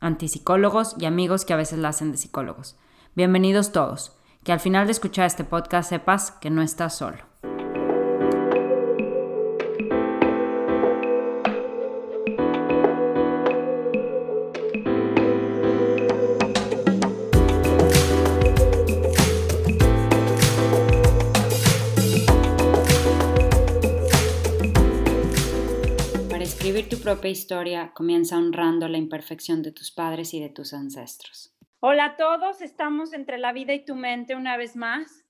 antipsicólogos y amigos que a veces la hacen de psicólogos. Bienvenidos todos. Que al final de escuchar este podcast sepas que no estás solo. Propia historia, comienza honrando la imperfección de tus padres y de tus ancestros. Hola a todos, estamos entre la vida y tu mente una vez más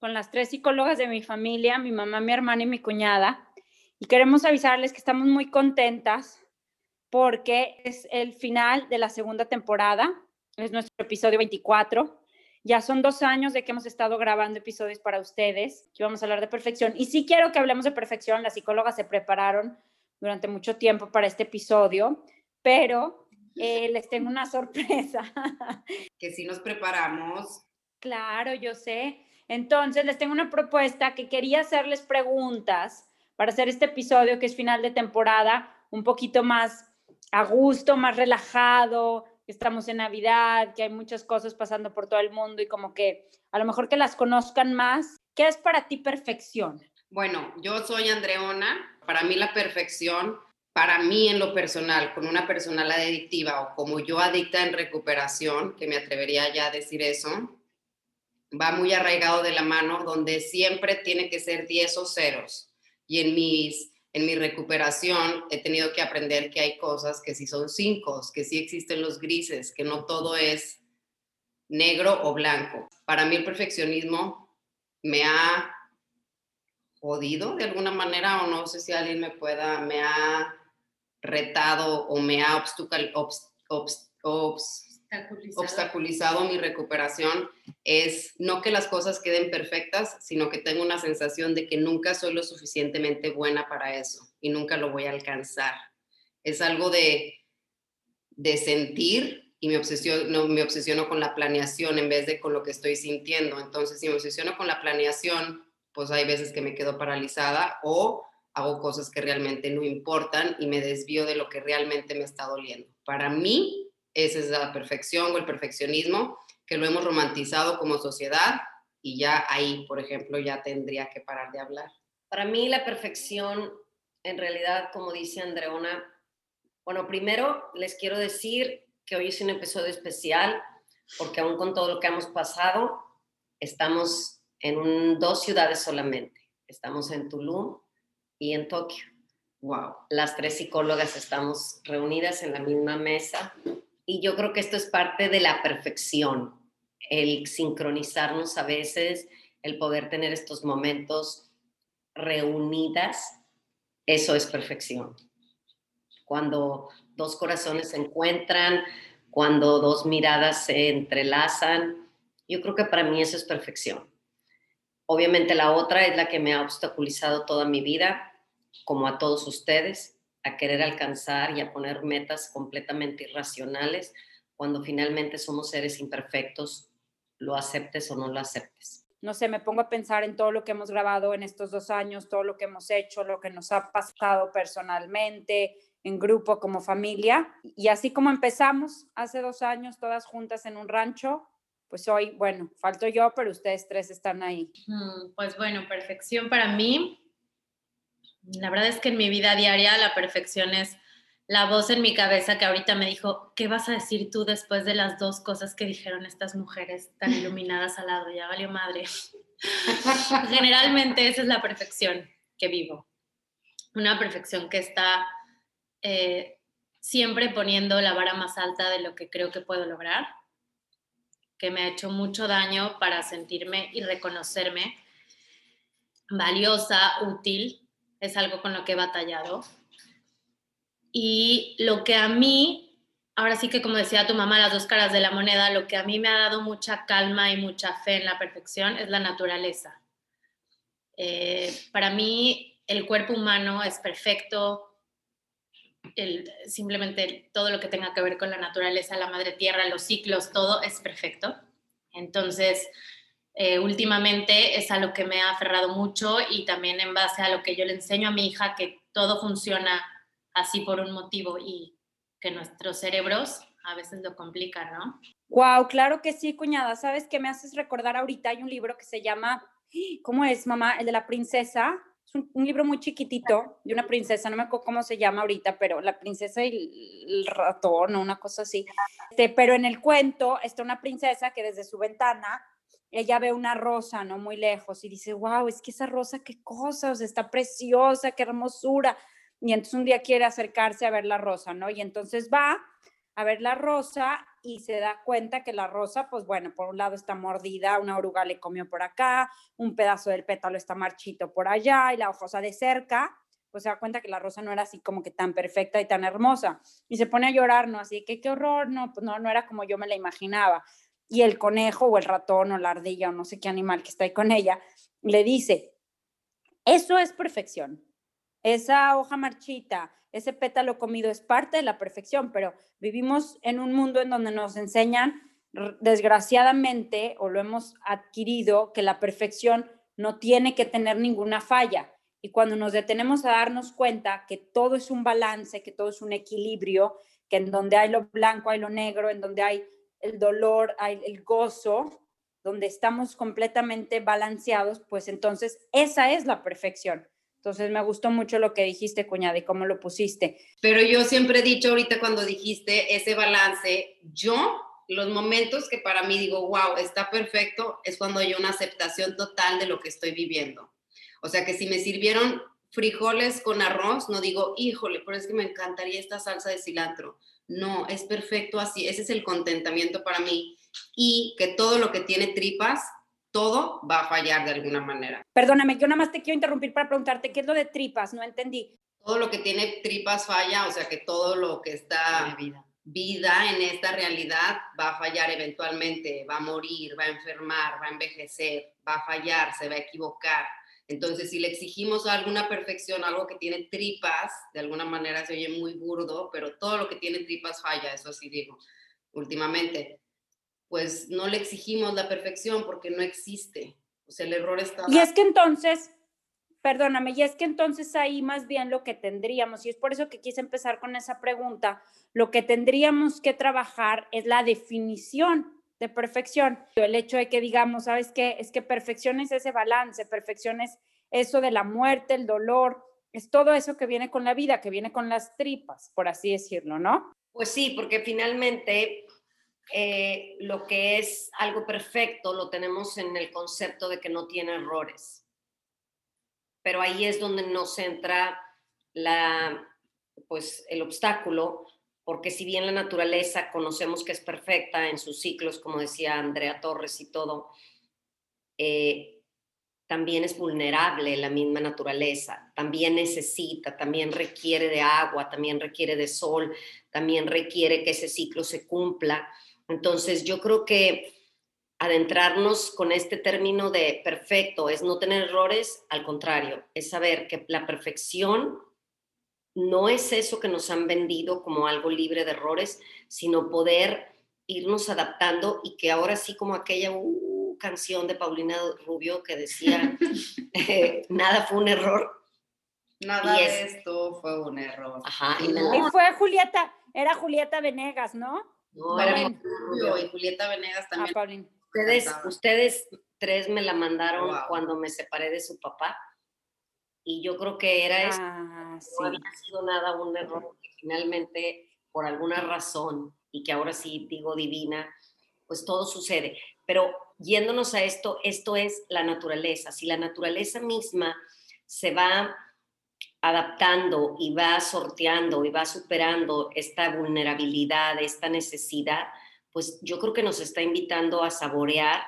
con las tres psicólogas de mi familia, mi mamá, mi hermana y mi cuñada. Y queremos avisarles que estamos muy contentas porque es el final de la segunda temporada, es nuestro episodio 24. Ya son dos años de que hemos estado grabando episodios para ustedes, que vamos a hablar de perfección. Y sí quiero que hablemos de perfección, las psicólogas se prepararon durante mucho tiempo para este episodio, pero eh, les tengo una sorpresa. que si nos preparamos. Claro, yo sé. Entonces, les tengo una propuesta que quería hacerles preguntas para hacer este episodio que es final de temporada, un poquito más a gusto, más relajado, que estamos en Navidad, que hay muchas cosas pasando por todo el mundo y como que a lo mejor que las conozcan más. ¿Qué es para ti perfección? Bueno, yo soy Andreona. Para mí la perfección, para mí en lo personal, con una personalidad adictiva o como yo adicta en recuperación, que me atrevería ya a decir eso, va muy arraigado de la mano, donde siempre tiene que ser 10 o ceros. Y en, mis, en mi recuperación he tenido que aprender que hay cosas que sí son cinco, que sí existen los grises, que no todo es negro o blanco. Para mí el perfeccionismo me ha jodido de alguna manera, o no sé si alguien me pueda, me ha retado o me ha obstaculizado, obst, obst, obstaculizado. obstaculizado mi recuperación es no que las cosas queden perfectas, sino que tengo una sensación de que nunca soy lo suficientemente buena para eso y nunca lo voy a alcanzar. Es algo de, de sentir y me obsesiono, me obsesiono con la planeación en vez de con lo que estoy sintiendo. Entonces, si me obsesiono con la planeación, pues hay veces que me quedo paralizada o hago cosas que realmente no importan y me desvío de lo que realmente me está doliendo. Para mí, esa es la perfección o el perfeccionismo, que lo hemos romantizado como sociedad y ya ahí, por ejemplo, ya tendría que parar de hablar. Para mí la perfección, en realidad, como dice Andreona, bueno, primero les quiero decir que hoy es un episodio especial porque aún con todo lo que hemos pasado, estamos en un, dos ciudades solamente. Estamos en Tulum y en Tokio. Wow. Las tres psicólogas estamos reunidas en la misma mesa y yo creo que esto es parte de la perfección, el sincronizarnos a veces, el poder tener estos momentos reunidas, eso es perfección. Cuando dos corazones se encuentran, cuando dos miradas se entrelazan, yo creo que para mí eso es perfección. Obviamente la otra es la que me ha obstaculizado toda mi vida, como a todos ustedes, a querer alcanzar y a poner metas completamente irracionales cuando finalmente somos seres imperfectos, lo aceptes o no lo aceptes. No sé, me pongo a pensar en todo lo que hemos grabado en estos dos años, todo lo que hemos hecho, lo que nos ha pasado personalmente, en grupo, como familia. Y así como empezamos hace dos años, todas juntas en un rancho, pues hoy, bueno, falto yo, pero ustedes tres están ahí. Pues bueno, perfección para mí. La verdad es que en mi vida diaria la perfección es la voz en mi cabeza que ahorita me dijo, ¿qué vas a decir tú después de las dos cosas que dijeron estas mujeres tan iluminadas al lado? Ya valió madre. Generalmente esa es la perfección que vivo. Una perfección que está eh, siempre poniendo la vara más alta de lo que creo que puedo lograr, que me ha hecho mucho daño para sentirme y reconocerme valiosa, útil. Es algo con lo que he batallado y lo que a mí, ahora sí que como decía tu mamá, las dos caras de la moneda, lo que a mí me ha dado mucha calma y mucha fe en la perfección es la naturaleza. Eh, para mí el cuerpo humano es perfecto, simplemente todo lo que tenga que ver con la naturaleza, la madre tierra, los ciclos, todo es perfecto. Entonces, eh, últimamente es a lo que me ha aferrado mucho y también en base a lo que yo le enseño a mi hija, que todo funciona así por un motivo y que nuestros cerebros a veces lo complican, ¿no? Wow, claro que sí, cuñada. ¿Sabes qué me haces recordar ahorita? Hay un libro que se llama, ¿cómo es, mamá? El de la princesa. Un, libro muy chiquitito de una princesa, no me acuerdo cómo se llama ahorita, pero la princesa y el, ratón o una cosa así. Este, pero en el cuento está una princesa que desde su ventana ella ve una rosa, ¿no? Muy lejos y dice, wow, es que esa rosa, qué cosa, o está preciosa, qué hermosura y entonces un día quiere acercarse a ver la rosa, ¿no? Y entonces va a ver la rosa y se da cuenta que la rosa, pues bueno, por un lado está mordida, una oruga le comió por acá, un pedazo del pétalo está marchito por allá y la hojosa de cerca, pues se da cuenta que la rosa no era así como que tan perfecta y tan hermosa. Y se pone a llorar, ¿no? Así que qué horror, no, pues no, no era como yo me la imaginaba. Y el conejo o el ratón o la ardilla o no sé qué animal que está ahí con ella, le dice, eso es perfección, esa hoja marchita, ese pétalo comido es parte de la perfección, pero vivimos en un mundo en donde nos enseñan, desgraciadamente, o lo hemos adquirido, que la perfección no tiene que tener ninguna falla. Y cuando nos detenemos a darnos cuenta que todo es un balance, que todo es un equilibrio, que en donde hay lo blanco hay lo negro, en donde hay el dolor, hay el gozo, donde estamos completamente balanceados, pues entonces esa es la perfección. Entonces me gustó mucho lo que dijiste, cuñada, y cómo lo pusiste. Pero yo siempre he dicho ahorita cuando dijiste ese balance, yo los momentos que para mí digo, wow, está perfecto, es cuando hay una aceptación total de lo que estoy viviendo. O sea que si me sirvieron frijoles con arroz, no digo, híjole, pero es que me encantaría esta salsa de cilantro. No, es perfecto así. Ese es el contentamiento para mí. Y que todo lo que tiene tripas todo va a fallar de alguna manera. Perdóname, yo nada más te quiero interrumpir para preguntarte, ¿qué es lo de tripas? No entendí. Todo lo que tiene tripas falla, o sea que todo lo que está vida. vida en esta realidad va a fallar eventualmente, va a morir, va a enfermar, va a envejecer, va a fallar, se va a equivocar. Entonces, si le exigimos alguna perfección, algo que tiene tripas, de alguna manera se oye muy burdo, pero todo lo que tiene tripas falla, eso sí digo, últimamente pues no le exigimos la perfección porque no existe. O sea, el error está... Y es que entonces, perdóname, y es que entonces ahí más bien lo que tendríamos, y es por eso que quise empezar con esa pregunta, lo que tendríamos que trabajar es la definición de perfección. El hecho de que digamos, ¿sabes qué? Es que perfección es ese balance, perfección es eso de la muerte, el dolor, es todo eso que viene con la vida, que viene con las tripas, por así decirlo, ¿no? Pues sí, porque finalmente eh, lo que es algo perfecto lo tenemos en el concepto de que no tiene errores. Pero ahí es donde nos entra la, pues, el obstáculo, porque si bien la naturaleza conocemos que es perfecta en sus ciclos, como decía Andrea Torres y todo, eh, también es vulnerable la misma naturaleza, también necesita, también requiere de agua, también requiere de sol, también requiere que ese ciclo se cumpla. Entonces, yo creo que adentrarnos con este término de perfecto es no tener errores, al contrario, es saber que la perfección no es eso que nos han vendido como algo libre de errores, sino poder irnos adaptando y que ahora sí como aquella uh, canción de Paulina Rubio que decía, eh, nada fue un error. Nada de esto fue un error. Ajá, y, y fue Julieta, era Julieta Venegas, ¿no? No, y Julieta Venegas ah, también. ustedes, ustedes tres me la mandaron cuando me separé de su papá. Y yo creo que era eso. Ah, no había sido nada un error, que finalmente por alguna razón, y que ahora sí digo divina, pues todo sucede. Pero yéndonos a esto, esto es la naturaleza. Si la naturaleza misma se va adaptando y va sorteando y va superando esta vulnerabilidad, esta necesidad, pues yo creo que nos está invitando a saborear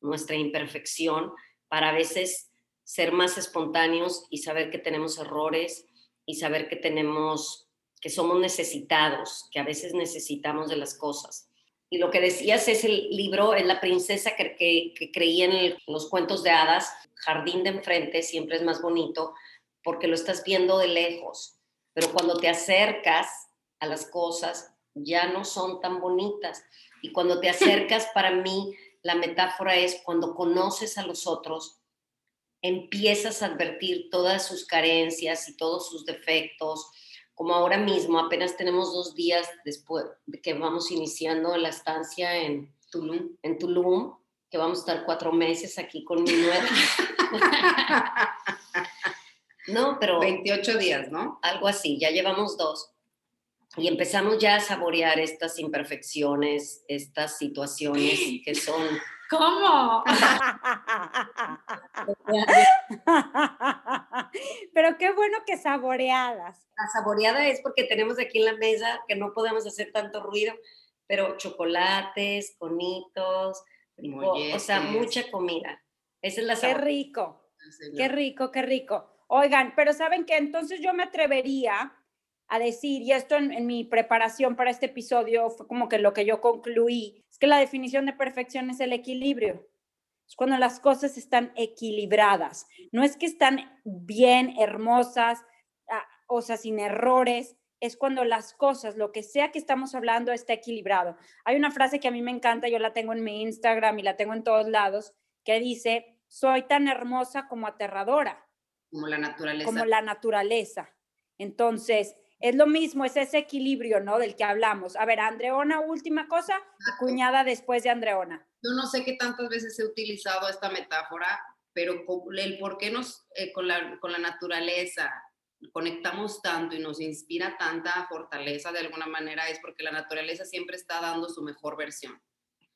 nuestra imperfección para a veces ser más espontáneos y saber que tenemos errores y saber que tenemos que somos necesitados, que a veces necesitamos de las cosas. Y lo que decías es el libro, es la princesa que, que, creía en los cuentos de hadas, Jardín de enfrente siempre es más bonito porque lo estás viendo de lejos, pero cuando te acercas a las cosas ya no son tan bonitas. Y cuando te acercas, para mí, la metáfora es cuando conoces a los otros, empiezas a advertir todas sus carencias y todos sus defectos, como ahora mismo, apenas tenemos dos días después de que vamos iniciando la estancia en Tulum, en Tulum que vamos a estar cuatro meses aquí con mi nuera. no, pero... 28 días, ¿no? Algo así, ya llevamos dos. Y empezamos ya a saborear estas imperfecciones, estas situaciones que son ¿Cómo? Pero qué bueno que saboreadas. La saboreada es porque tenemos aquí en la mesa que no podemos hacer tanto ruido, pero chocolates, conitos, o, sea, mucha comida. Esa es la Qué rico, qué rico, qué rico. Oigan, pero ¿saben qué? Entonces yo me atrevería a decir, y esto en, mi preparación para este episodio fue como que lo que yo concluí, es que la definición de perfección es el equilibrio. Es cuando las cosas están equilibradas. No es que están bien, hermosas, ah, o sea, sin errores, es cuando las cosas, lo que sea que estamos hablando, está equilibrado. Hay una frase que a mí me encanta, yo la tengo en mi Instagram y la tengo en todos lados, que dice, soy tan hermosa como aterradora. Como la naturaleza. Como la naturaleza. Entonces, es lo mismo, es ese equilibrio, ¿no? Del que hablamos. A ver, Andreona, última cosa, y cuñada después de Andreona. Yo no sé qué tantas veces he utilizado esta metáfora, pero el por qué nos, eh, con, la, con la naturaleza conectamos tanto y nos inspira tanta fortaleza de alguna manera es porque la naturaleza siempre está dando su mejor versión.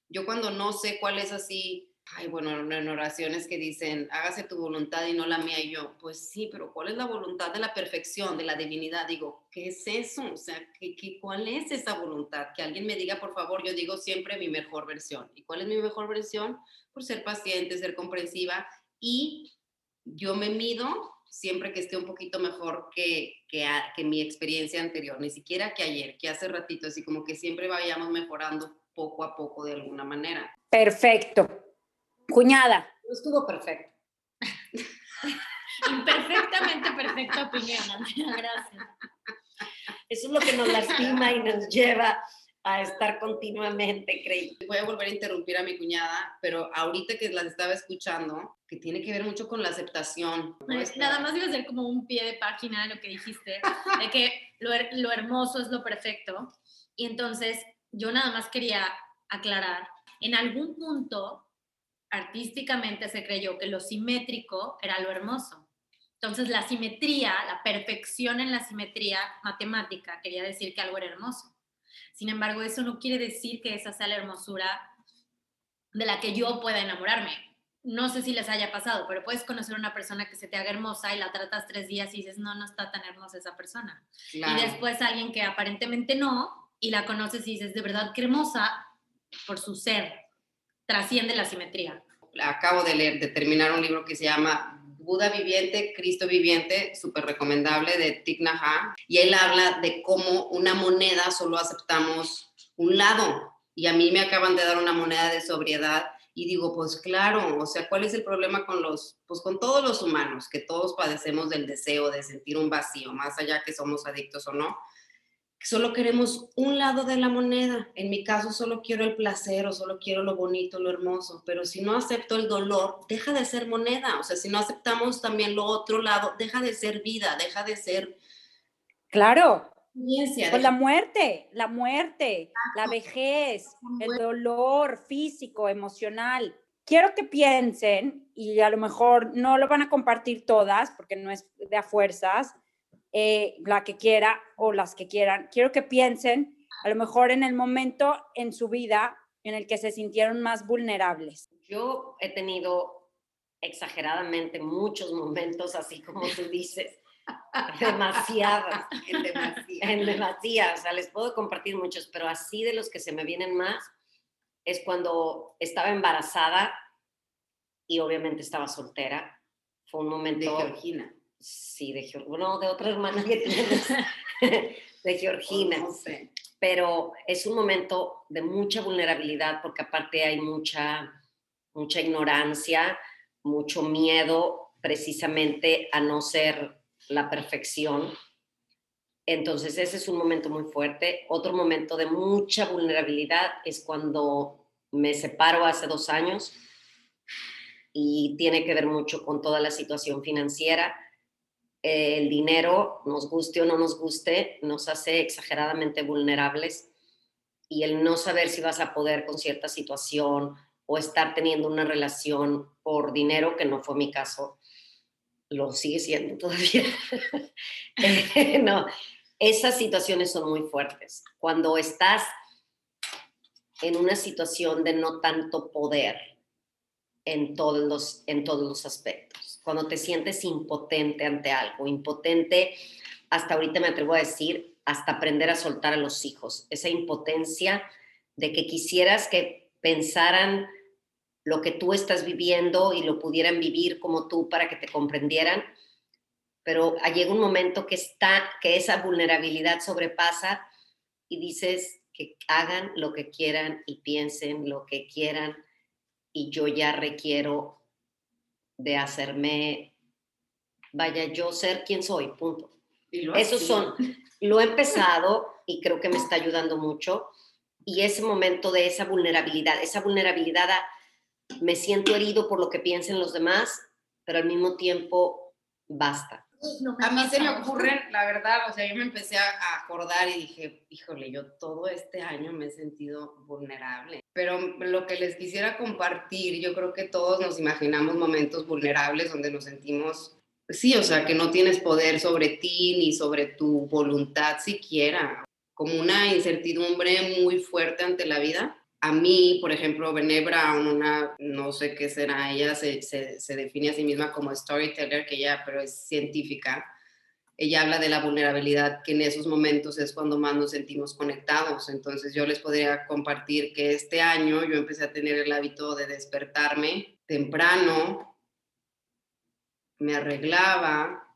Yo cuando no sé cuál es así ay, bueno, en oraciones que dicen, hágase tu voluntad y no la mía, y yo, pues sí, pero ¿cuál es la voluntad de la perfección, de la divinidad? Digo, ¿qué es eso? O sea, ¿qué, qué, cuál es esa voluntad? Que alguien me diga, por favor, yo digo siempre mi mejor versión. ¿Y cuál es mi mejor versión? Por ser paciente, ser comprensiva y yo me mido siempre que esté un poquito mejor que, que, que mi experiencia anterior, ni siquiera que ayer, que hace ratito, así como que siempre vayamos mejorando poco a poco de alguna manera. Perfecto. Cuñada. Estuvo perfecto. Imperfectamente perfecta opinión, Andrea, gracias. Eso es lo que nos lastima y nos lleva a estar continuamente creyendo. Voy a volver a interrumpir a mi cuñada, pero ahorita que las estaba escuchando, que tiene que ver mucho con la aceptación. Nada más iba a ser como un pie de página de lo que dijiste, de que lo, lo hermoso es lo perfecto. Y entonces yo nada más quería aclarar, en algún punto artísticamente se creyó que lo simétrico era lo hermoso. Entonces la simetría, la perfección en la simetría matemática quería decir que algo era hermoso. Sin embargo, eso no quiere decir que esa sea la hermosura de la que yo pueda enamorarme. No sé si les haya pasado, pero puedes conocer a una persona que se te haga hermosa y la tratas tres días y dices, no, no está tan hermosa esa persona. Y después alguien que aparentemente no, y la conoces y dices, de verdad, qué hermosa por su ser, trasciende la simetría. Acabo de leer, de terminar un libro que se llama Buda Viviente, Cristo Viviente, súper recomendable, de Thich Nhat y él habla de cómo una moneda solo aceptamos un lado, y a mí me acaban de dar una moneda de sobriedad, y digo, pues claro, o sea, ¿cuál es el problema con los, pues con todos los humanos, que todos padecemos del deseo de sentir un vacío, más allá que somos adictos o no? Solo queremos un lado de la moneda. En mi caso solo quiero el placer o solo quiero lo bonito, lo hermoso, pero si no acepto el dolor, deja de ser moneda. O sea, si no aceptamos también lo otro lado, deja de ser vida, deja de ser... Claro. Pues la muerte, la muerte, la vejez, el dolor físico, emocional. Quiero que piensen, y a lo mejor no lo van a compartir todas, porque no es de a fuerzas, eh, la que quiera o las que quieran. Quiero que piensen a lo mejor en el momento en su vida en el que se sintieron más vulnerables. Yo he tenido exageradamente muchos momentos, así como tú dices, demasiadas, en demasiadas, o sea, les puedo compartir muchos, pero así de los que se me vienen más es cuando estaba embarazada y obviamente estaba soltera. Fue un momento... De Georgina. Sí, de Georgina. No, de otra hermana que tienes. de Georgina. No sé. Pero es un momento de mucha vulnerabilidad porque aparte hay mucha, mucha ignorancia, mucho miedo precisamente a no ser la perfección. Entonces ese es un momento muy fuerte. Otro momento de mucha vulnerabilidad es cuando me separo hace dos años y tiene que ver mucho con toda la situación financiera. El dinero, nos guste o no nos guste, nos hace exageradamente vulnerables y el no saber si vas a poder con cierta situación o estar teniendo una relación por dinero, que no fue mi caso, lo sigue siendo todavía. Eh, no, esas situaciones son muy fuertes. Cuando estás en una situación de no tanto poder en todos los, en todos los aspectos, cuando te sientes impotente ante algo, impotente, hasta ahorita me atrevo a decir, hasta aprender a soltar a los hijos, esa impotencia de que quisieras que pensaran lo que tú estás viviendo y lo pudieran vivir como tú para que te comprendieran, pero llega un momento que está que esa vulnerabilidad sobrepasa y dices que hagan lo que quieran y piensen lo que quieran y yo ya requiero de hacerme vaya yo ser quien soy, punto. Esos son lo he empezado y creo que me está ayudando mucho y ese momento de esa vulnerabilidad, esa vulnerabilidad a me siento herido por lo que piensen los demás, pero al mismo tiempo basta. A mí se me ocurren, la verdad, o sea, yo me empecé a acordar y dije, híjole, yo todo este año me he sentido vulnerable. Pero lo que les quisiera compartir, yo creo que todos nos imaginamos momentos vulnerables donde nos sentimos, sí, o sea, que no tienes poder sobre ti ni sobre tu voluntad siquiera, como una incertidumbre muy fuerte ante la vida a mí, por ejemplo, Bené Brown, una, no sé qué será, ella se, se, define a sí misma como storyteller, que ella, pero es científica. Ella habla de la vulnerabilidad, que en esos momentos es cuando más nos sentimos conectados. Entonces yo les podría compartir que este año yo empecé a tener el hábito de despertarme temprano, me arreglaba.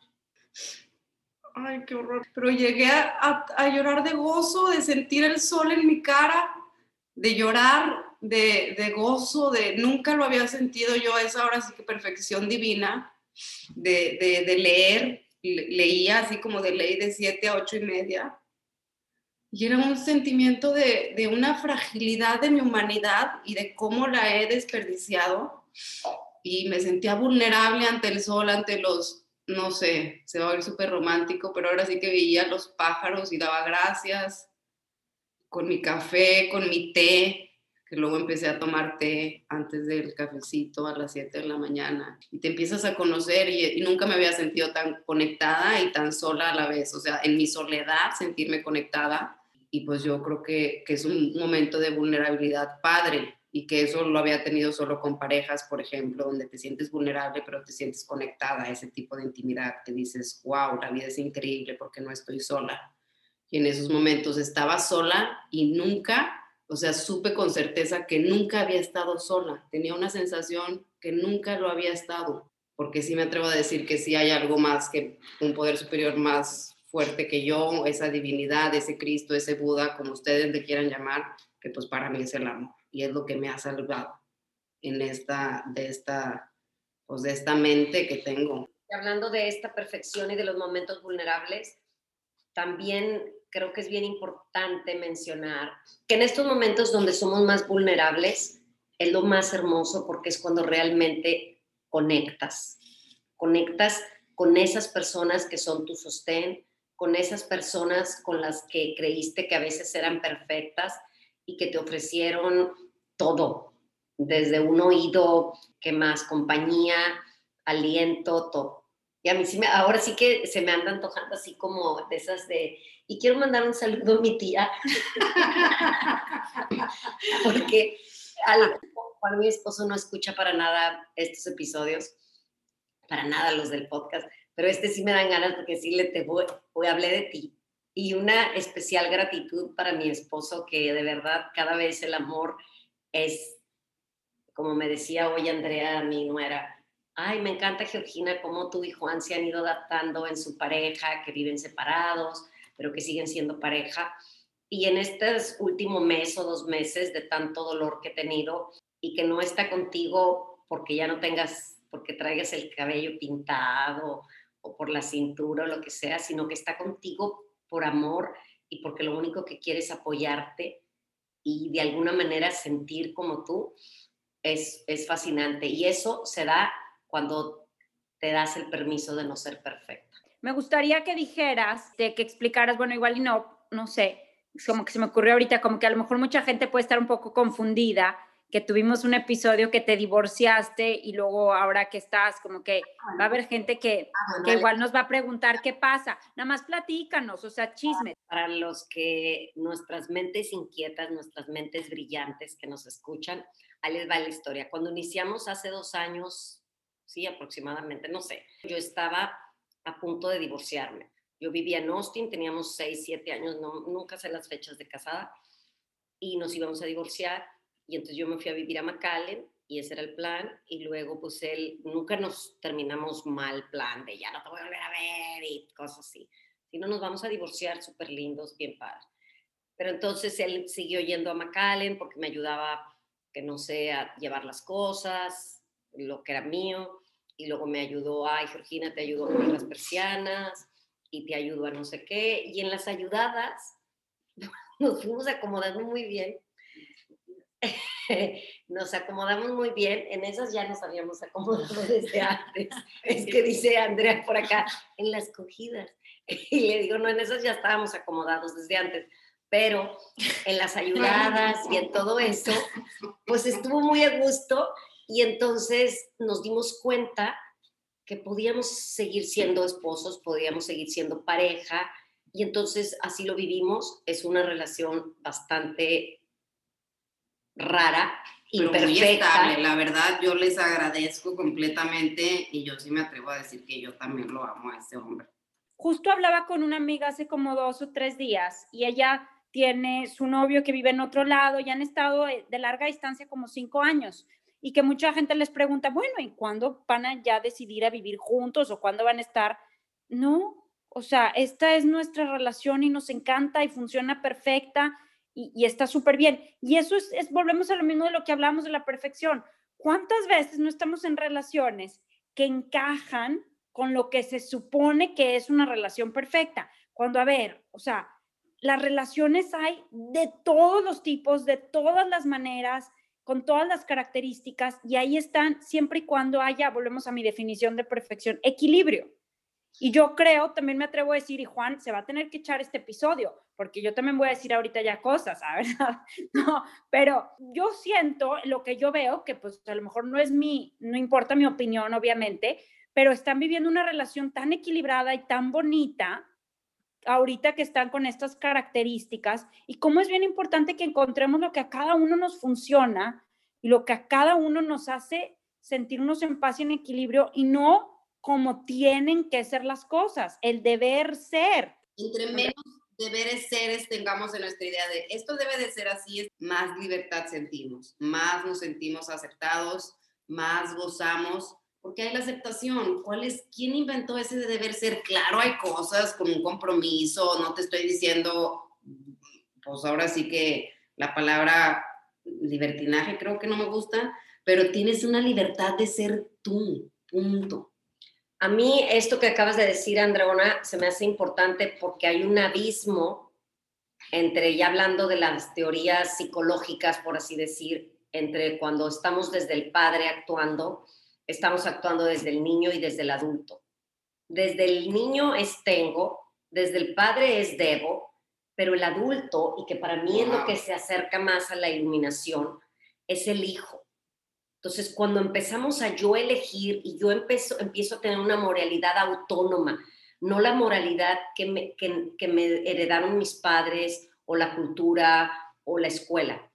Ay, qué horror. Pero llegué a, a llorar de gozo, de sentir el sol en mi cara de llorar, de, de, gozo, de nunca lo había sentido yo, esa ahora sí que perfección divina, de, de, leer, leía así como de ley de siete a ocho y media, y era un sentimiento de, de una fragilidad de mi humanidad y de cómo la he desperdiciado, y me sentía vulnerable ante el sol, ante los, no sé, se va a ver súper romántico, pero ahora sí que veía los pájaros y daba gracias, con mi café, con mi té, que luego empecé a tomar té antes del cafecito a las 7 de la mañana. Y te empiezas a conocer y, nunca me había sentido tan conectada y tan sola a la vez. O sea, en mi soledad sentirme conectada. Y pues yo creo que, que es un momento de vulnerabilidad padre y que eso lo había tenido solo con parejas, por ejemplo, donde te sientes vulnerable pero te sientes conectada a ese tipo de intimidad, que dices, wow, la vida es increíble porque no estoy sola y en esos momentos estaba sola y nunca, o sea, supe con certeza que nunca había estado sola. Tenía una sensación que nunca lo había estado, porque sí me atrevo a decir que sí hay algo más que un poder superior más fuerte que yo, esa divinidad, ese Cristo, ese Buda, como ustedes le quieran llamar, que pues para mí es el amor y es lo que me ha salvado en esta, de esta, pues de esta mente que tengo. Hablando de esta perfección y de los momentos vulnerables, también creo que es bien importante mencionar que en estos momentos donde somos más vulnerables es lo más hermoso porque es cuando realmente conectas, conectas con esas personas que son tu sostén, con esas personas con las que creíste que a veces eran perfectas y que te ofrecieron todo, desde un oído, que más compañía, aliento, todo. Y a mí sí me, ahora sí que se me anda antojando así como de esas de, y quiero mandar un saludo a mi tía, porque al, cuando mi esposo no escucha para nada estos episodios, para nada los del podcast, pero este sí me dan ganas porque sí le te voy, voy hablé de ti. Y una especial gratitud para mi esposo, que de verdad cada vez el amor es, como me decía hoy Andrea, mi nuera, ay, me encanta Georgina, cómo tú y Juan se han ido adaptando en su pareja, que viven separados, pero que siguen siendo pareja. Y en estos último mes o dos meses de tanto dolor que he tenido y que no está contigo porque ya no tengas, porque traigas el cabello pintado o por la cintura o lo que sea, sino que está contigo por amor y porque lo único que quiere es apoyarte y de alguna manera sentir como tú, es, es fascinante. Y eso se da cuando te das el permiso de no ser perfecta. Me gustaría que dijeras, de que explicaras, bueno, igual y no, no sé, como que se me ocurrió ahorita, como que a lo mejor mucha gente puede estar un poco confundida, que tuvimos un episodio que te divorciaste y luego ahora que estás, como que va a haber gente que, Ah, que igual nos va a preguntar qué pasa. Nada más platícanos, o sea, chisme. Para los que nuestras mentes inquietas, nuestras mentes brillantes que nos escuchan, ahí les va la historia. Cuando iniciamos hace dos años, sí, aproximadamente, no sé, yo estaba a punto de divorciarme. Yo vivía en Austin, teníamos seis, siete años, no, nunca sé las fechas de casada, y nos íbamos a divorciar. Y entonces yo me fui a vivir a McAllen y ese era el plan. Y luego, pues él, nunca nos terminamos mal plan de ya no te voy a volver a ver y cosas así. Si no, nos vamos a divorciar súper lindos, bien padre. Pero entonces él siguió yendo a McAllen porque me ayudaba, que no sé, a llevar las cosas, lo que era mío. Y luego me ayudó, ay, Georgina, te ayudó a poner las persianas y te ayudó a no sé qué. Y en las ayudadas nos fuimos acomodando muy bien nos acomodamos muy bien, en esas ya nos habíamos acomodado desde antes. Es que dice Andrea por acá, en las cogidas. Y le digo, no, en esas ya estábamos acomodados desde antes, pero en las ayudadas y en todo eso, pues estuvo muy a gusto y entonces nos dimos cuenta que podíamos seguir siendo esposos, podíamos seguir siendo pareja y entonces así lo vivimos. Es una relación bastante rara, pero muy imperfecta. estable. La verdad, yo les agradezco completamente y yo sí me atrevo a decir que yo también lo amo a ese hombre. Justo hablaba con una amiga hace como dos o tres días y ella tiene su novio que vive en otro lado y han estado de de larga distancia como cinco años y que mucha gente les pregunta, bueno, ¿y cuándo van a ya decidir a vivir juntos o cuándo van a estar? No, o sea, esta es nuestra relación y nos encanta y funciona perfecta y, está súper bien. Y eso es, es, volvemos a lo mismo de lo que hablamos de la perfección. ¿Cuántas veces no estamos en relaciones que encajan con lo que se supone que es una relación perfecta? Cuando, a ver, o sea, las relaciones hay de todos los tipos, de todas las maneras, con todas las características, y ahí están siempre y cuando haya, volvemos a mi definición de perfección, equilibrio. Y yo creo, también me atrevo a decir, y Juan se va a tener que echar este episodio, porque yo también voy a decir ahorita ya cosas, ¿verdad? No, pero yo siento lo que yo veo, que pues a lo mejor no es mi, no importa mi opinión, obviamente, pero están viviendo una relación tan equilibrada y tan bonita ahorita que están con estas características y cómo es bien importante que encontremos lo que a cada uno nos funciona y lo que a cada uno nos hace sentirnos en paz y en equilibrio y no como tienen que ser las cosas, el deber ser. Entre menos deberes seres tengamos en nuestra idea de esto debe de ser así, más libertad sentimos, más nos sentimos aceptados, más gozamos, porque hay la aceptación. ¿Cuál es, ¿Quién inventó ese de deber ser? Claro, hay cosas con un compromiso, no te estoy diciendo, pues ahora sí que la palabra libertinaje creo que no me gusta, pero tienes una libertad de ser tú, punto. A mí esto que acabas de decir, Andreona, se me hace importante porque hay un abismo entre, ya hablando de las teorías psicológicas, por así decir, entre cuando estamos desde el padre actuando, estamos actuando desde el niño y desde el adulto. Desde el niño es tengo, desde el padre es debo, pero el adulto, y que para mí es lo que se acerca más a la iluminación, es el hijo. Entonces, cuando empezamos a yo elegir y yo empiezo, empiezo a tener una moralidad autónoma, no la moralidad que me, que me heredaron mis padres o la cultura o la escuela.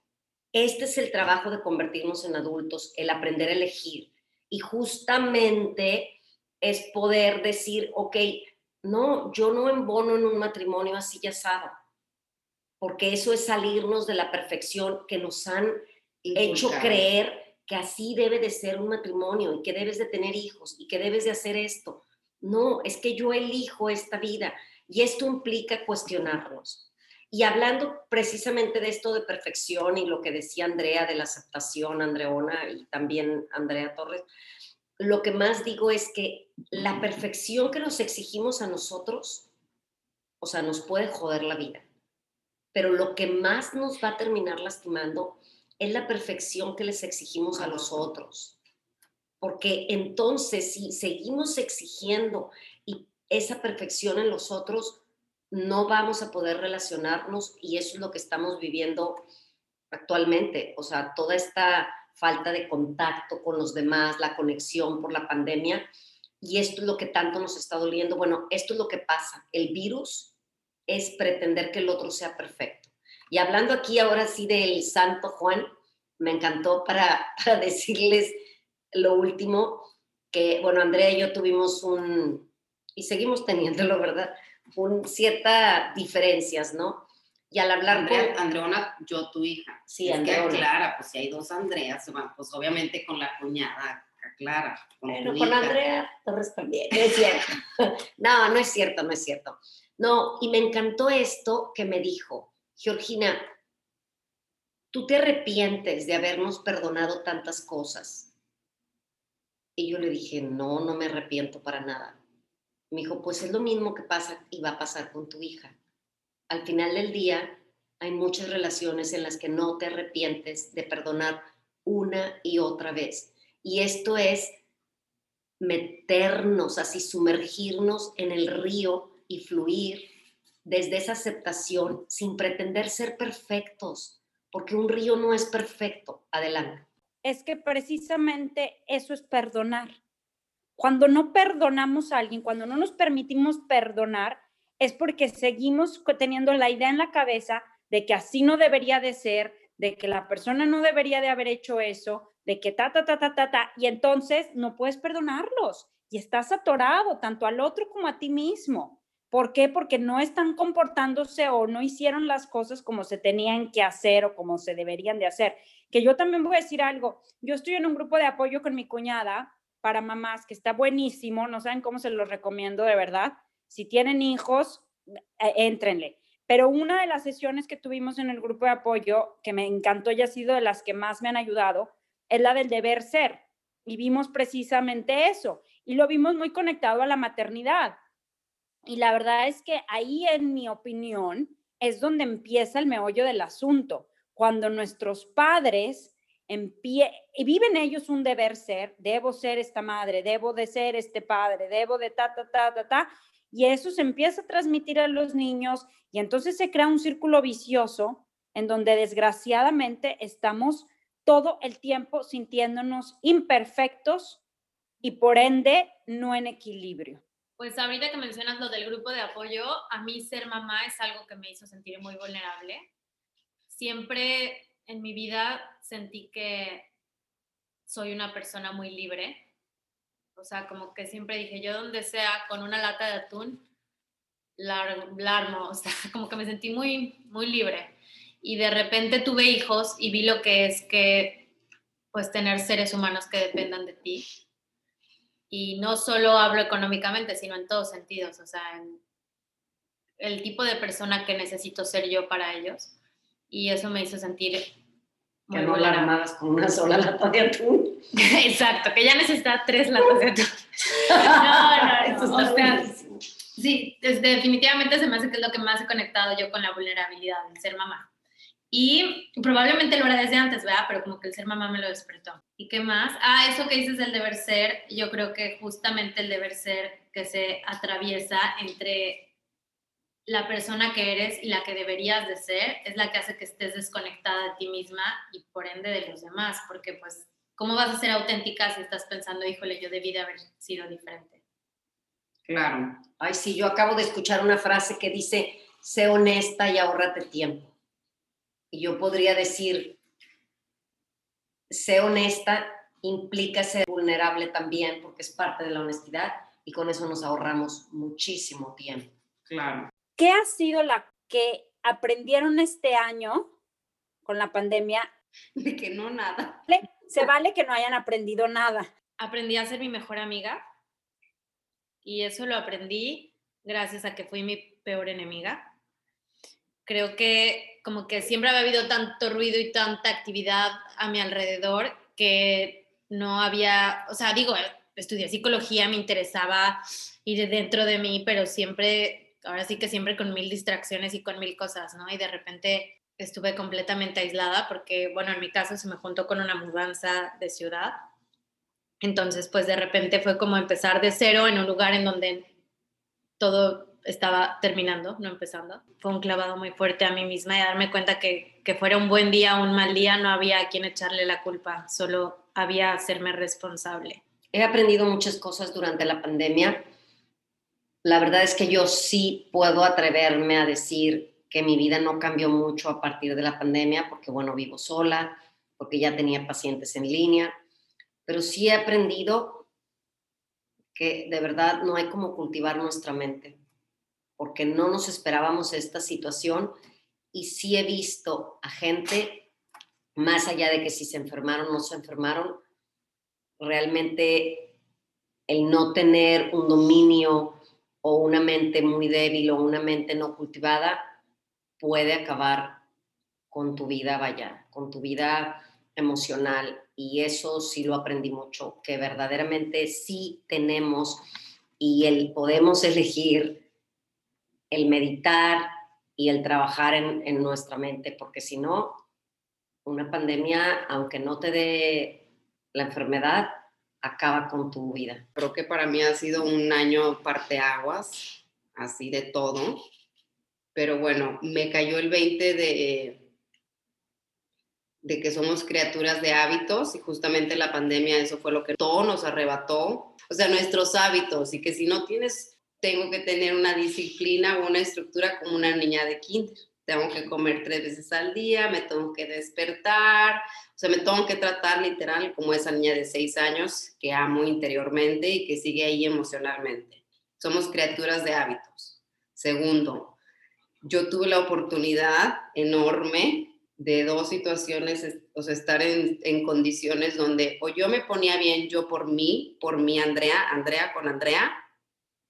Este es el trabajo de convertirnos en adultos, el aprender a elegir. Y justamente es poder decir, ok, no, yo no embono en un matrimonio así ya sabe, porque eso es salirnos de la perfección que nos han hecho creer que así debe de ser un matrimonio y que debes de tener hijos y que debes de hacer esto. No, es que yo elijo esta vida y esto implica cuestionarnos. Y hablando precisamente de esto de perfección y lo que decía Andrea de la aceptación, Andreona y también Andrea Torres, lo que más digo es que la perfección que nos exigimos a nosotros, o sea, nos puede joder la vida. Pero lo que más nos va a terminar lastimando es la perfección que les exigimos a los otros. Porque entonces si seguimos exigiendo y esa perfección en los otros, no vamos a poder relacionarnos y eso es lo que estamos viviendo actualmente. O sea, toda esta falta de contacto con los demás, la conexión por la pandemia. Y esto es lo que tanto nos está doliendo. Bueno, esto es lo que pasa. El virus es pretender que el otro sea perfecto. Y hablando aquí ahora sí del Santo Juan, me encantó para, decirles lo último, que bueno, Andrea y yo tuvimos un, y seguimos teniéndolo, ¿verdad? Un, ciertas diferencias, ¿no? Y al hablar Andrea, Andreona, yo tu hija. Sí, es Andrea. Clara, pues si hay dos Andreas, pues obviamente con la cuñada Clara. Con bueno, con Andrea Torres también, no es cierto. no, no es cierto, no es cierto. No, y me encantó esto que me dijo, Georgina, tú te arrepientes de habernos perdonado tantas cosas. Y yo le dije, no, no me arrepiento para nada. Me dijo, pues es lo mismo que pasa y va a pasar con tu hija. Al final del día, hay muchas relaciones en las que no te arrepientes de perdonar una y otra vez. Y esto es meternos, así sumergirnos en el río y fluir desde esa aceptación sin pretender ser perfectos, porque un río no es perfecto. Adelante. Es que precisamente eso es perdonar. Cuando no perdonamos a alguien, cuando no nos permitimos perdonar, es porque seguimos teniendo la idea en la cabeza de que así no debería de ser, de que la persona no debería de haber hecho eso, de que ta, ta, ta, ta, ta, ta, y entonces no puedes perdonarlos y estás atorado tanto al otro como a ti mismo. ¿Por qué? Porque no están comportándose o no hicieron las cosas como se tenían que hacer o como se deberían de hacer. Que yo también voy a decir algo. Yo estoy en un grupo de apoyo con mi cuñada para mamás que está buenísimo. No saben cómo se los recomiendo de verdad. Si tienen hijos, entrenle. Eh, Pero una de las sesiones que tuvimos en el grupo de apoyo, que me encantó y ha sido de las que más me han ayudado, es la del deber ser. Y vimos precisamente eso. Y lo vimos muy conectado a la maternidad y la verdad es que ahí, en mi opinión, es donde empieza el meollo del asunto. Cuando nuestros padres y viven ellos un deber ser, debo ser esta madre, debo de ser este padre, debo de ta, ta, ta, ta, ta, y eso se empieza a transmitir a los niños y entonces se crea un círculo vicioso en donde desgraciadamente estamos todo el tiempo sintiéndonos imperfectos y por ende no en equilibrio. Pues ahorita que mencionas lo del grupo de apoyo, a mí ser mamá es algo que me hizo sentir muy vulnerable. Siempre en mi vida sentí que soy una persona muy libre. O sea, como que siempre dije, yo donde sea con una lata de atún, la, armo. O sea, como que me sentí muy, muy libre. Y de repente tuve hijos y vi lo que es que, pues, tener seres humanos que dependan de ti y no solo hablo económicamente, sino en todos sentidos, o sea, el tipo de persona que necesito ser yo para ellos. Y eso me hizo sentir... Muy que no la armadas con una sola lata de atún. Exacto, que ya necesita tres latas de atún. no, no, no. o sea, sí, definitivamente se me hace que es lo que más he conectado yo con la vulnerabilidad, el ser mamá. Y probablemente lo era desde antes, ¿verdad? Pero como que el ser mamá me lo despertó. ¿Y qué más? Ah, eso que dices del deber ser, yo creo que justamente el deber ser que se atraviesa entre la persona que eres y la que deberías de ser es la que hace que estés desconectada de ti misma y por ende de los demás, porque pues ¿cómo vas a ser auténtica si estás pensando, híjole, yo debí de haber sido diferente? Claro. Ay, sí, yo acabo de escuchar una frase que dice, sé honesta y ahórrate tiempo. Y yo podría decir, sé honesta implica ser vulnerable también, porque es parte de la honestidad y con eso nos ahorramos muchísimo tiempo. Claro. ¿Qué ha sido la que aprendieron este año con la pandemia? De que no nada. Se vale que no hayan aprendido nada. Aprendí a ser mi mejor amiga y eso lo aprendí gracias a que fui mi peor enemiga. Creo que como que siempre había habido tanto ruido y tanta actividad a mi alrededor que no había, o sea, digo, estudié psicología, me interesaba ir dentro de mí, pero siempre, ahora sí que siempre con mil distracciones y con mil cosas, ¿no? Y de repente estuve completamente aislada porque, bueno, en mi caso se me juntó con una mudanza de ciudad. Entonces, pues de repente fue como empezar de cero en un lugar en donde todo estaba terminando, no empezando. Fue un clavado muy fuerte a mí misma y darme cuenta que, que fuera un buen día o un mal día, no había a quien echarle la culpa, solo había hacerme responsable. He aprendido muchas cosas durante la pandemia. La verdad es que yo sí puedo atreverme a decir que mi vida no cambió mucho a partir de la pandemia, porque bueno, vivo sola, porque ya tenía pacientes en línea, pero sí he aprendido que de verdad no hay como cultivar nuestra mente, porque no nos esperábamos esta situación y sí he visto a gente, más allá de que si se enfermaron o no se enfermaron, realmente el no tener un dominio o una mente muy débil o una mente no cultivada puede acabar con tu vida, vaya, con tu vida emocional. Y eso sí lo aprendí mucho, que verdaderamente sí tenemos y el podemos elegir el meditar y el trabajar en, en nuestra mente, porque si no, una pandemia, aunque no te dé la enfermedad, acaba con tu vida. Creo que para mí ha sido un año parteaguas, así de todo. Pero bueno, me cayó el 20 de, de que somos criaturas de hábitos y justamente la pandemia eso fue lo que todo nos arrebató, o sea, nuestros hábitos y que si no tienes, tengo que tener una disciplina o una estructura como una niña de kinder. Tengo que comer tres veces al día, me tengo que despertar, o sea, me tengo que tratar literal como esa niña de seis años que amo interiormente y que sigue ahí emocionalmente. Somos criaturas de hábitos. Segundo, yo tuve la oportunidad enorme de dos situaciones, o sea, estar en, en, condiciones donde o yo me ponía bien yo por mí, por mí Andrea, Andrea con Andrea,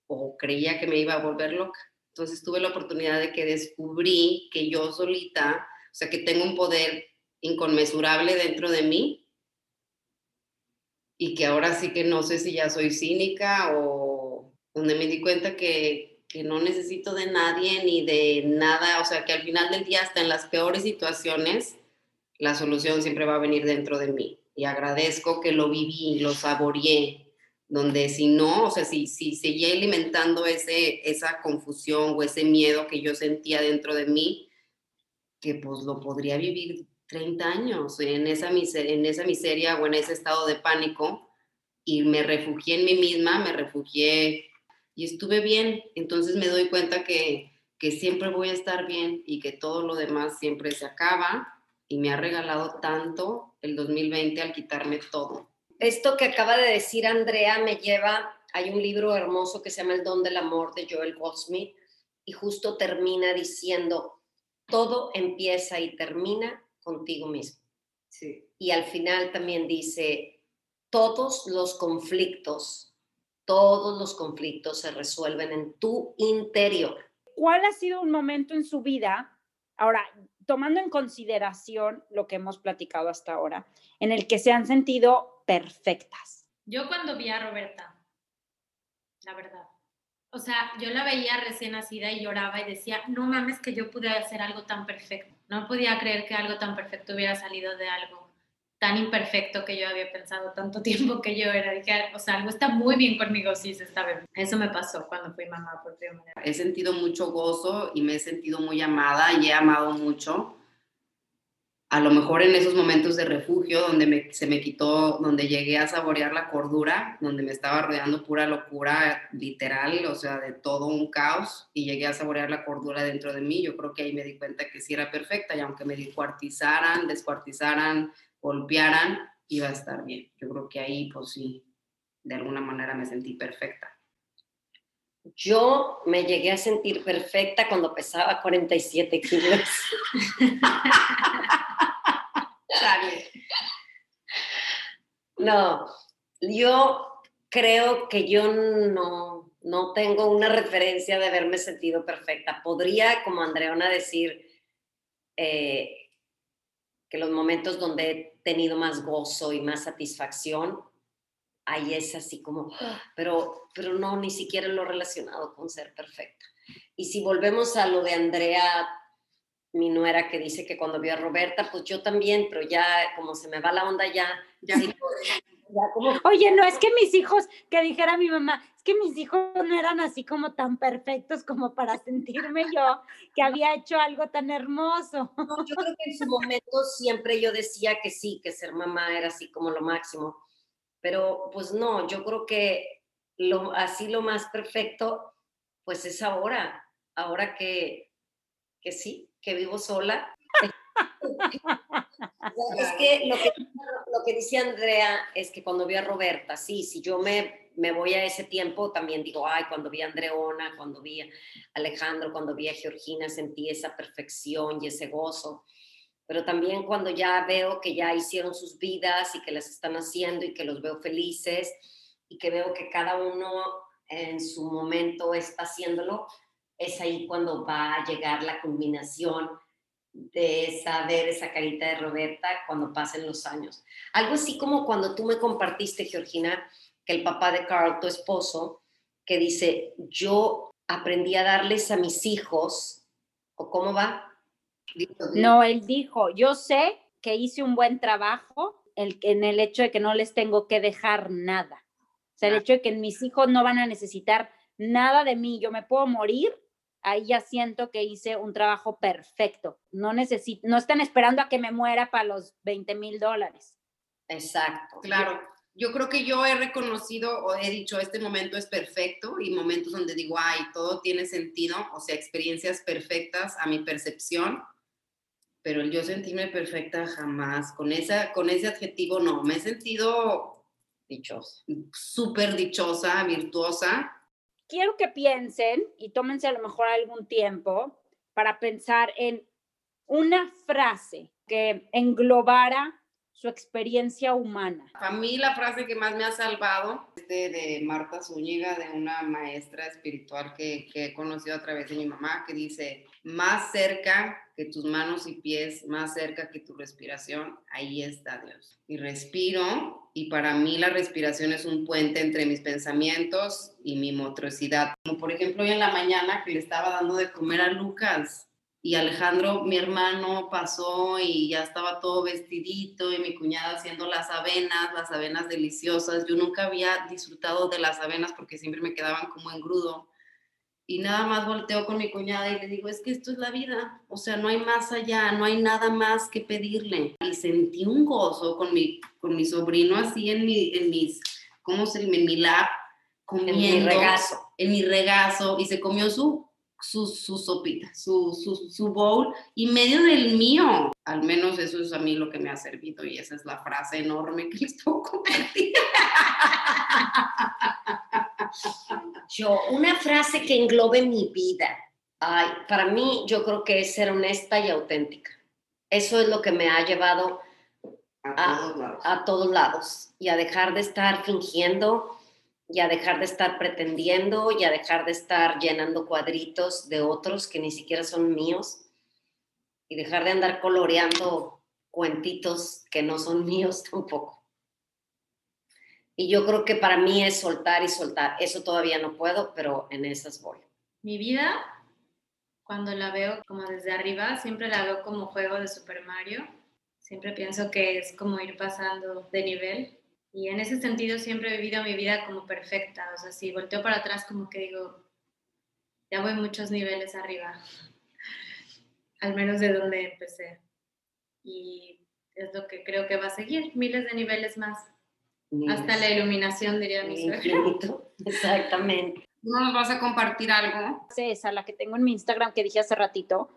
o creía que me iba a volver loca. Entonces tuve la oportunidad de que descubrí que yo solita, o sea, que tengo un poder inconmensurable dentro de mí y que ahora sí que no sé si ya soy cínica o donde me di cuenta que, que no necesito de nadie ni de nada, o sea que al final del día, hasta en las peores situaciones, la solución siempre va a venir dentro de mí. Y agradezco que lo viví, lo saboreé, donde si no, o sea, si, si seguía alimentando ese, esa confusión o ese miedo que yo sentía dentro de mí, que pues lo podría vivir 30 años en esa, en esa miseria o en ese estado de pánico y me refugié en mí misma, me refugié y estuve bien. Entonces me doy cuenta que, que siempre voy a estar bien y que todo lo demás siempre se acaba y me ha regalado tanto el 2020 al quitarme todo. Esto que acaba de decir Andrea me lleva, hay un libro hermoso que se llama El don del amor de Joel Goldsmith y justo termina diciendo, todo empieza y termina contigo mismo. Sí. Y al final también dice, todos los conflictos todos los conflictos se resuelven en tu interior. ¿Cuál ha sido un momento en su vida, ahora, tomando en consideración lo que hemos platicado hasta ahora, en el que se han sentido perfectas? Yo cuando vi a Roberta, la verdad. O sea, yo la veía recién nacida y lloraba y decía, no mames que yo pude hacer algo tan perfecto. No podía creer que algo tan perfecto hubiera salido de algo tan imperfecto que yo había pensado tanto tiempo que yo era. Dije, o sea, algo está muy bien conmigo si se está bien. Eso me pasó cuando fui mamá por primera vez. He sentido mucho gozo y me he sentido muy amada y he amado mucho a lo mejor en esos momentos de refugio donde se me quitó, donde llegué a saborear la cordura, donde me estaba rodeando pura locura literal, o sea, de todo un caos, y llegué a saborear la cordura dentro de mí, yo creo que ahí me di cuenta que sí era perfecta, y aunque me descuartizaran, descuartizaran, golpearan, iba a estar bien. Yo creo que ahí, pues sí, de alguna manera me sentí perfecta. Yo me llegué a sentir perfecta cuando pesaba 47 kilos. no, yo creo que yo no, no tengo una referencia de haberme sentido perfecta. Podría, como Andreona, decir eh, que los momentos donde he tenido más gozo y más satisfacción ahí es así como, pero, pero no, ni siquiera lo relacionado con ser perfecta. Y si volvemos a lo de Andrea, mi nuera, que dice que cuando vio a Roberta, pues yo también, pero ya como se me va la onda ya. ya, Oye, no, es que mis hijos, que dijera mi mamá, es que mis hijos no eran así como tan perfectos como para sentirme yo que había hecho algo tan hermoso. yo creo que en su momento siempre yo decía que sí, que ser mamá era así como lo máximo pero pues no, yo creo que lo, así lo más perfecto, pues es ahora, ahora que, que sí, que vivo sola. es que lo, que lo que dice Andrea es que cuando vi a Roberta, sí, si yo me, me voy a ese tiempo, también digo, ay, cuando vi a Andreona, cuando vi a Alejandro, cuando vi a Georgina, sentí esa perfección y ese gozo pero también cuando ya veo que ya hicieron sus vidas y que las están haciendo y que los veo felices y que veo que cada uno en su momento está haciéndolo, es ahí cuando va a llegar la culminación de saber esa carita de Roberta cuando pasen los años. Algo así como cuando tú me compartiste, Georgina, que el papá de Carl, tu esposo, que dice, yo aprendí a darles a mis hijos, o cómo va, no, él dijo, yo sé que hice un buen trabajo en el hecho de que no les tengo que dejar nada. O sea, el hecho de que mis hijos no van a necesitar nada de mí, yo me puedo morir, ahí ya siento que hice un trabajo perfecto. No necesito, no están esperando a que me muera para los 20 mil dólares. Exacto. Claro. Yo creo que yo he reconocido o he dicho, este momento es perfecto y momentos donde digo, ay, todo tiene sentido, o sea, experiencias perfectas a mi percepción pero el yo sentirme perfecta jamás, con, esa, con ese adjetivo no, me he sentido dichosa, súper dichosa, virtuosa. Quiero que piensen y tómense a lo mejor algún tiempo para pensar en una frase que englobara su experiencia humana. A mí la frase que más me ha salvado es de, Marta Zúñiga, de una maestra espiritual que, que he conocido a través de mi mamá, que dice, más cerca que tus manos y pies, más cerca que tu respiración, ahí está Dios. Y respiro, y para mí la respiración es un puente entre mis pensamientos y mi motricidad. Como por ejemplo hoy en la mañana que le estaba dando de comer a Lucas y Alejandro, mi hermano, pasó y ya estaba todo vestidito y mi cuñada haciendo las avenas, las avenas deliciosas. Yo nunca había disfrutado de las avenas porque siempre me quedaban como en grudo y nada más volteo con mi cuñada y le digo, es que esto es la vida, o sea, no hay más allá, no hay nada más que pedirle. Y sentí un gozo con mi, con mi sobrino así en, mi, en mis, ¿cómo se? En mi lap, comiendo. En mi regazo. En mi regazo, y se comió su, su, su sopita, su, su, su bowl, y medio del mío. Al menos eso es a mí lo que me ha servido, y esa es la frase enorme que les puedo compartir. Yo, una frase que englobe mi vida. Ay, para mí, yo creo que es ser honesta y auténtica. Eso es lo que me ha llevado a, todos, lados. y a dejar de estar fingiendo y a dejar de estar pretendiendo y a dejar de estar llenando cuadritos de otros que ni siquiera son míos y dejar de andar coloreando cuentitos que no son míos tampoco. Y yo creo que para mí es soltar y soltar. Eso todavía no puedo, pero en esas voy. Mi vida, cuando la veo como desde arriba, siempre la veo como juego de Super Mario. Siempre pienso que es como ir pasando de nivel. Y en ese sentido siempre he vivido mi vida como perfecta. O sea, si volteo para atrás como que digo, ya voy muchos niveles arriba. Al menos de donde empecé. y es lo que creo que va a seguir, miles de niveles más. Hasta la iluminación, diría mi. Exactamente. ¿No nos vas a compartir algo? Esa, la que tengo en mi Instagram que dije hace ratito,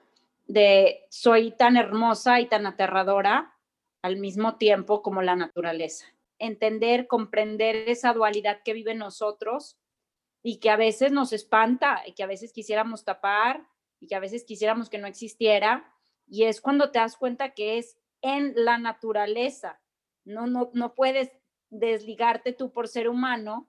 de soy tan hermosa y tan aterradora al mismo tiempo como la naturaleza. Entender, comprender esa dualidad que vive nosotros y que a veces nos espanta y que a veces quisiéramos tapar y que a veces quisiéramos que no existiera. Y es cuando te das cuenta que es en la naturaleza. No, no, no puedes desligarte tú por ser humano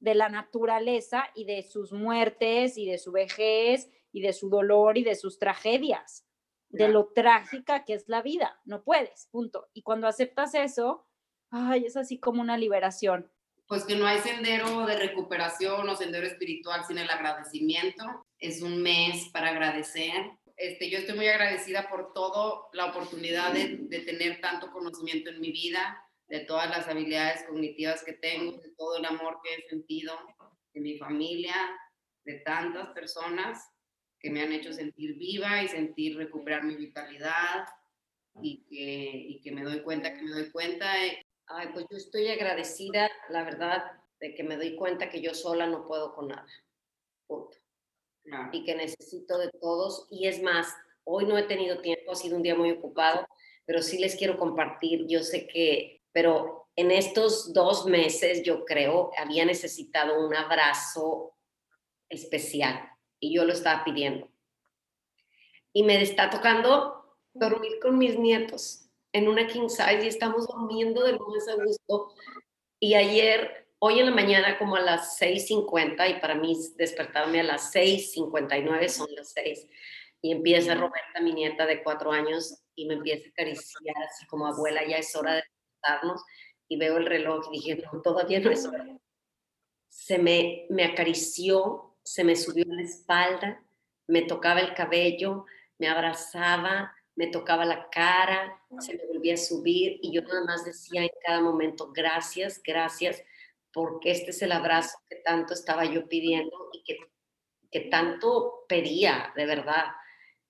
de la naturaleza y de sus muertes y de su vejez y de su dolor y de sus tragedias, de lo trágica que es la vida. No puedes, punto. Y cuando aceptas eso, ay, es así como una liberación. Pues que no hay sendero de recuperación o sendero espiritual sin el agradecimiento. Es un mes para agradecer. Este, yo estoy muy agradecida por toda la oportunidad de, de tener tanto conocimiento en mi vida, de todas las habilidades cognitivas que tengo, de todo el amor que he sentido de mi familia, de tantas personas que me han hecho sentir viva y sentir recuperar mi vitalidad y que, y que me doy cuenta que me doy cuenta. Ay, pues yo estoy agradecida, la verdad, de que me doy cuenta que yo sola no puedo con nada. Punto. Y que necesito de todos. Y es más, hoy no he tenido tiempo, ha sido un día muy ocupado, pero sí les quiero compartir. Yo sé que, pero en estos dos meses yo creo había necesitado un abrazo especial y yo lo estaba pidiendo. Y me está tocando dormir con mis nietos en una king size y estamos durmiendo de lo más a gusto. Y ayer, hoy en la mañana, como a las 6.50, y para mí despertarme a las 6.59 son las 6, y empieza Roberta, mi nieta de cuatro años, y me empieza a acariciar así como abuela, ya es hora de despertarnos, y veo el reloj y dije, no, todavía no es hora. Se me, me acarició se me subió a la espalda, me tocaba el cabello, me abrazaba, me tocaba la cara, se me volvía a subir y yo nada más decía en cada momento, gracias, gracias, porque este es el abrazo que tanto estaba yo pidiendo y que, que tanto pedía, de verdad.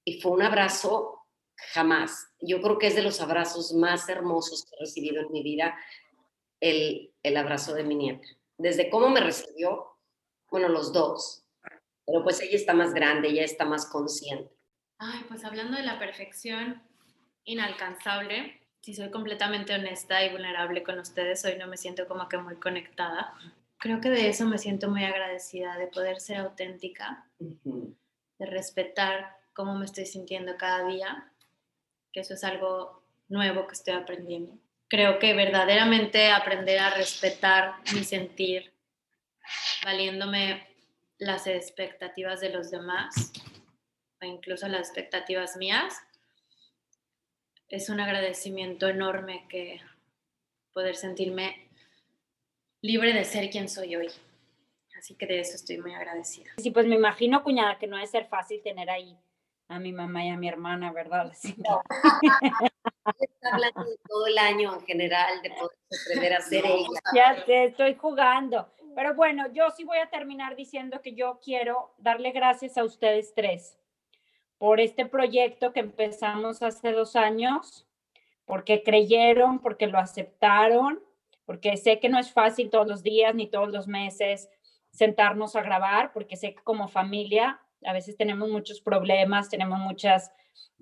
Y fue un abrazo jamás. Yo creo que es de los abrazos más hermosos que he recibido en mi vida, el, el abrazo de mi nieta. Desde cómo me recibió, bueno, los dos, pero pues ella está más grande, ella está más consciente. Ay, pues hablando de la perfección inalcanzable, si soy completamente honesta y vulnerable con ustedes, hoy no me siento como que muy conectada. Creo que de eso me siento muy agradecida, de poder ser auténtica, de respetar cómo me estoy sintiendo cada día, que eso es algo nuevo que estoy aprendiendo. Creo que verdaderamente aprender a respetar mi sentir, valiéndome las expectativas de los demás incluso las expectativas mías, es un agradecimiento enorme que poder sentirme libre de ser quien soy hoy. Así que de eso estoy muy agradecida. Sí, pues me imagino, cuñada, que no debe ser fácil tener ahí a mi mamá y a mi hermana, ¿verdad? Sí. Está hablando de todo el año en general, de poder atrever a ser ella. Ya te estoy jugando. Pero bueno, yo sí voy a terminar diciendo que yo quiero darle gracias a ustedes tres por este proyecto que empezamos hace dos años, porque creyeron, porque lo aceptaron, porque sé que no es fácil todos los días ni todos los meses sentarnos a grabar, porque sé que como familia a veces tenemos muchos problemas, tenemos muchas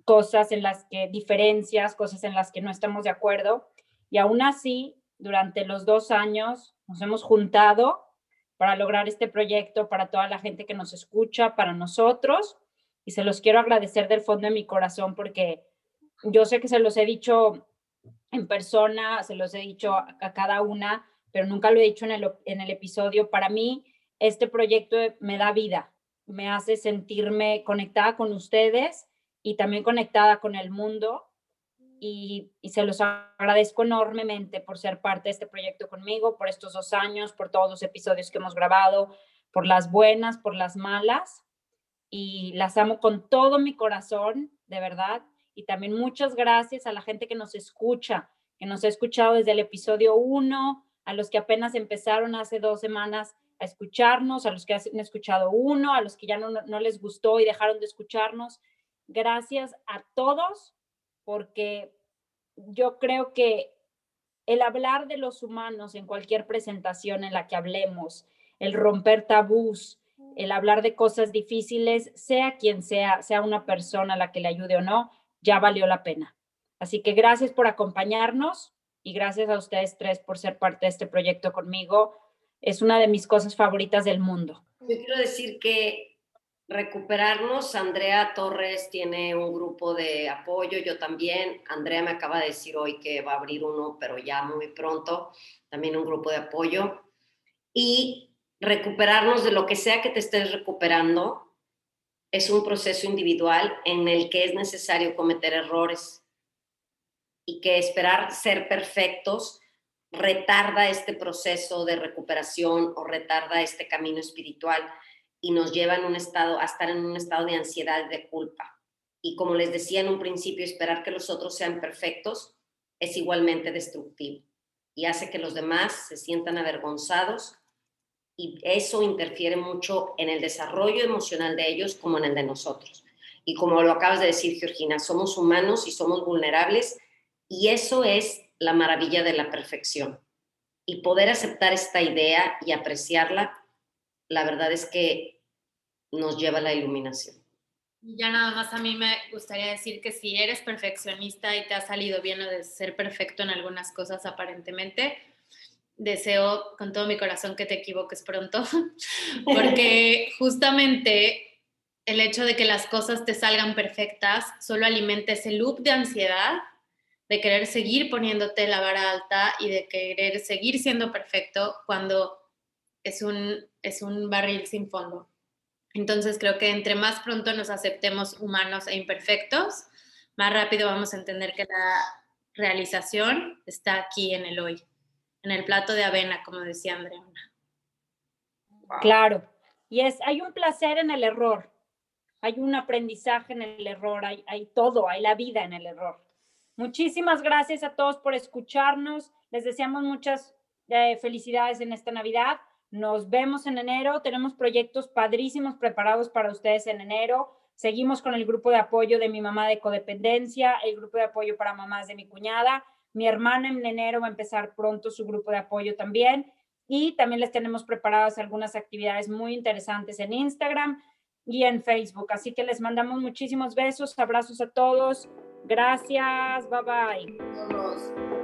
cosas en las que diferencias, cosas en las que no estamos de acuerdo. Y aún así, durante los dos años nos hemos juntado para lograr este proyecto, para toda la gente que nos escucha, para nosotros. Y se los quiero agradecer del fondo de mi corazón porque yo sé que se los he dicho en persona, se los he dicho a, cada una, pero nunca lo he dicho en el, en el episodio. Para mí, este proyecto me da vida, me hace sentirme conectada con ustedes y también conectada con el mundo y, se los agradezco enormemente por ser parte de este proyecto conmigo, por estos dos años, por todos los episodios que hemos grabado, por las buenas, por las malas. Y las amo con todo mi corazón, de verdad. Y también muchas gracias a la gente que nos escucha, que nos ha escuchado desde el episodio 1, a los que apenas empezaron hace dos semanas a escucharnos, a los que han escuchado uno, a los que ya no, no les gustó y dejaron de escucharnos. Gracias a todos porque yo creo que el hablar de los humanos en cualquier presentación en la que hablemos, el romper tabús, el hablar de cosas difíciles, sea quien sea, sea una persona a la que le ayude o no, ya valió la pena. Así que gracias por acompañarnos y gracias a ustedes tres por ser parte de este proyecto conmigo. Es una de mis cosas favoritas del mundo. Yo quiero decir que recuperarnos, Andrea Torres tiene un grupo de apoyo, yo también. Andrea me acaba de decir hoy que va a abrir uno, pero ya muy pronto, también un grupo de apoyo. Y recuperarnos de lo que sea que te estés recuperando es un proceso individual en el que es necesario cometer errores y que esperar ser perfectos retarda este proceso de recuperación o retarda este camino espiritual y nos lleva en un estado a estar en un estado de ansiedad y de culpa. Y como les decía en un principio, esperar que los otros sean perfectos es igualmente destructivo y hace que los demás se sientan avergonzados y eso interfiere mucho en el desarrollo emocional de ellos como en el de nosotros. Y como lo acabas de decir, Georgina, somos humanos y somos vulnerables y eso es la maravilla de la perfección. Y poder aceptar esta idea y apreciarla, la verdad es que nos lleva a la iluminación. Ya nada más a mí me gustaría decir que si eres perfeccionista y te ha salido bien de ser perfecto en algunas cosas aparentemente, deseo con todo mi corazón que te equivoques pronto, porque justamente el hecho de que las cosas te salgan perfectas solo alimenta ese loop de ansiedad, de querer seguir poniéndote la vara alta y de querer seguir siendo perfecto cuando es un, es un barril sin fondo. Entonces creo que entre más pronto nos aceptemos humanos e imperfectos, más rápido vamos a entender que la realización está aquí en el hoy en el plato de avena, como decía Andreona. Claro, y es, hay un placer en el error, hay un aprendizaje en el error, hay, hay todo, hay la vida en el error. Muchísimas gracias a todos por escucharnos, les deseamos muchas eh, felicidades en esta Navidad. Nos vemos en enero. Tenemos proyectos padrísimos preparados para ustedes en enero. Seguimos con el grupo de apoyo de mi mamá de codependencia, el grupo de apoyo para mamás de mi cuñada mi hermana en enero va a empezar pronto su grupo de apoyo también. Y también les tenemos preparadas algunas actividades muy interesantes en Instagram y en Facebook. Así que les mandamos muchísimos besos, abrazos a todos. Gracias, bye bye.